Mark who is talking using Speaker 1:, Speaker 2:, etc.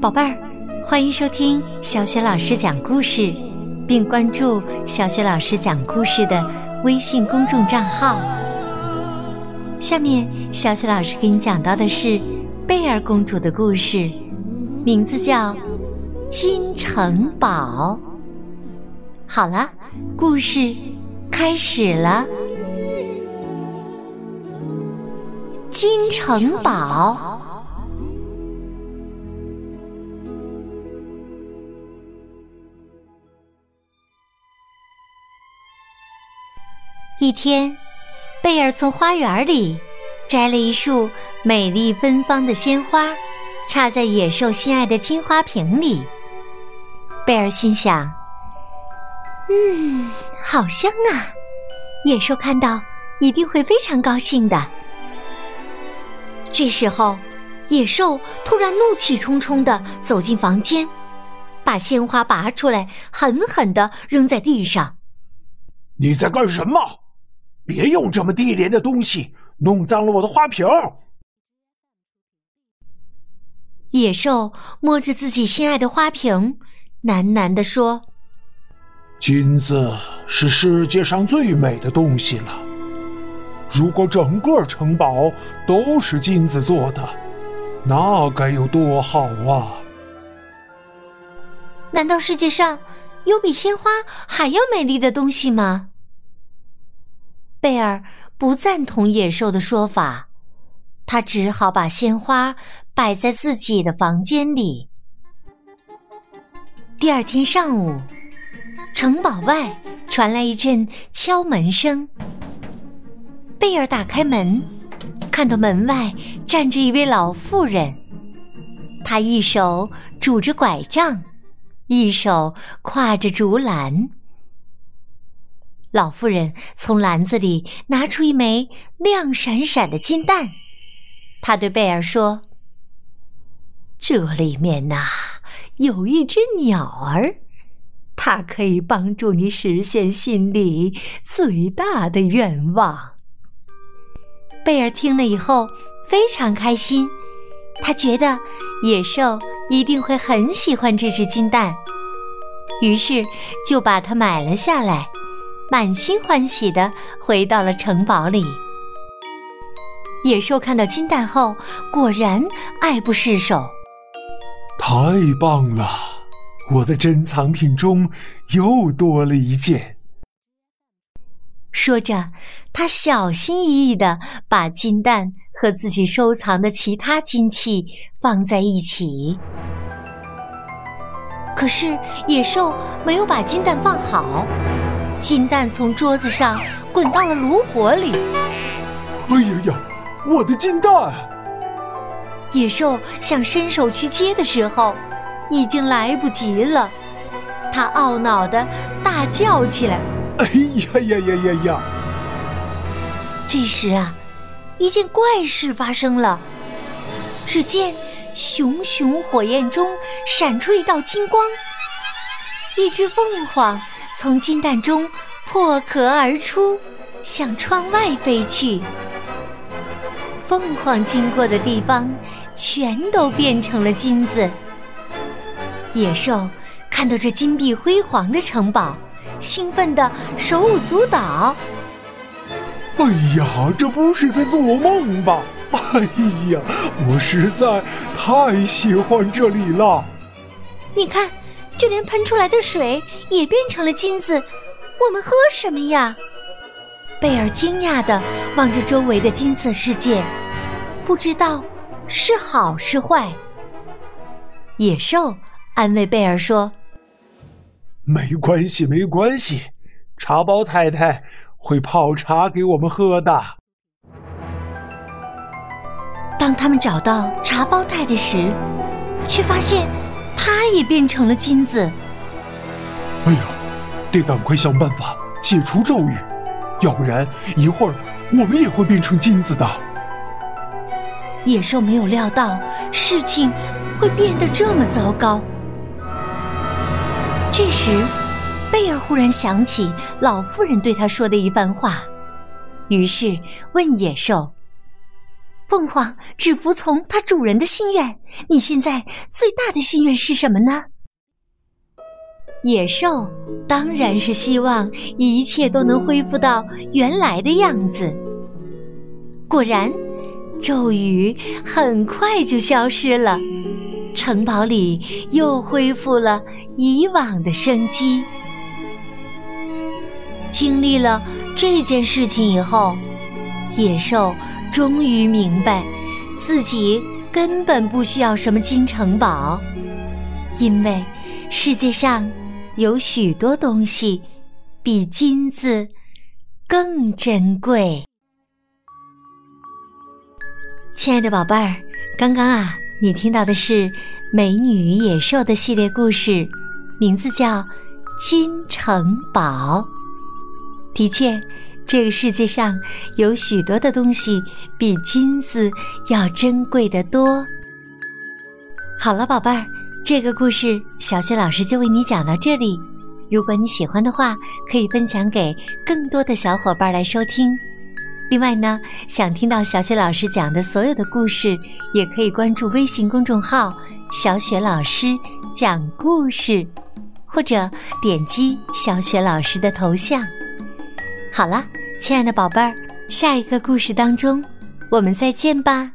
Speaker 1: 宝贝儿，欢迎收听小雪老师讲故事，并关注小雪老师讲故事的微信公众账号。下面，小雪老师给你讲到的是贝儿公主的故事，名字叫《金城堡》。好了，故事开始了，《金城堡》。一天，贝尔从花园里摘了一束美丽芬芳的鲜花，插在野兽心爱的金花瓶里。贝尔心想：“嗯，好香啊！野兽看到一定会非常高兴的。”这时候，野兽突然怒气冲冲的走进房间，把鲜花拔出来，狠狠的扔在地上。
Speaker 2: “你在干什么？”别用这么低廉的东西弄脏了我的花瓶！
Speaker 1: 野兽摸着自己心爱的花瓶，喃喃地说：“
Speaker 2: 金子是世界上最美的东西了。如果整个城堡都是金子做的，那该有多好啊！
Speaker 1: 难道世界上有比鲜花还要美丽的东西吗？”贝尔不赞同野兽的说法，他只好把鲜花摆在自己的房间里。第二天上午，城堡外传来一阵敲门声。贝尔打开门，看到门外站着一位老妇人，她一手拄着拐杖，一手挎着竹篮。老妇人从篮子里拿出一枚亮闪闪的金蛋，她对贝尔说：“这里面呐有一只鸟儿，它可以帮助你实现心里最大的愿望。”贝尔听了以后非常开心，他觉得野兽一定会很喜欢这只金蛋，于是就把它买了下来。满心欢喜的回到了城堡里。野兽看到金蛋后，果然爱不释手。
Speaker 2: 太棒了！我的珍藏品中又多了一件。
Speaker 1: 说着，他小心翼翼的把金蛋和自己收藏的其他金器放在一起。可是野兽没有把金蛋放好。金蛋从桌子上滚到了炉火里。
Speaker 2: 哎呀呀，我的金蛋！
Speaker 1: 野兽想伸手去接的时候，已经来不及了。他懊恼的大叫起来：“
Speaker 2: 哎呀呀呀呀呀！”
Speaker 1: 这时啊，一件怪事发生了。只见熊熊火焰中闪出一道金光，一只凤凰。从金蛋中破壳而出，向窗外飞去。凤凰经过的地方，全都变成了金子。野兽看到这金碧辉煌的城堡，兴奋的手舞足蹈。
Speaker 2: 哎呀，这不是在做梦吧？哎呀，我实在太喜欢这里了。
Speaker 1: 你看。就连喷出来的水也变成了金子，我们喝什么呀？贝尔惊讶地望着周围的金色世界，不知道是好是坏。野兽安慰贝尔说：“
Speaker 2: 没关系，没关系，茶包太太会泡茶给我们喝的。”
Speaker 1: 当他们找到茶包太太时，却发现。它也变成了金子。
Speaker 2: 哎呀，得赶快想办法解除咒语，要不然一会儿我们也会变成金子的。
Speaker 1: 野兽没有料到事情会变得这么糟糕。这时，贝尔忽然想起老妇人对他说的一番话，于是问野兽：“凤凰只服从它主人的心愿。你现在最大的心愿是什么呢？野兽当然是希望一切都能恢复到原来的样子。果然，咒语很快就消失了，城堡里又恢复了以往的生机。经历了这件事情以后，野兽终于明白，自己根本不需要什么金城堡，因为世界上有许多东西比金子更珍贵。亲爱的宝贝儿，刚刚啊，你听到的是《美女与野兽》的系列故事，名字叫《金城堡》。的确，这个世界上有许多的东西比金子要珍贵的多。好了，宝贝儿，这个故事小雪老师就为你讲到这里。如果你喜欢的话，可以分享给更多的小伙伴来收听。另外呢，想听到小雪老师讲的所有的故事，也可以关注微信公众号“小雪老师讲故事”，或者点击小雪老师的头像。好了，亲爱的宝贝儿，下一个故事当中，我们再见吧。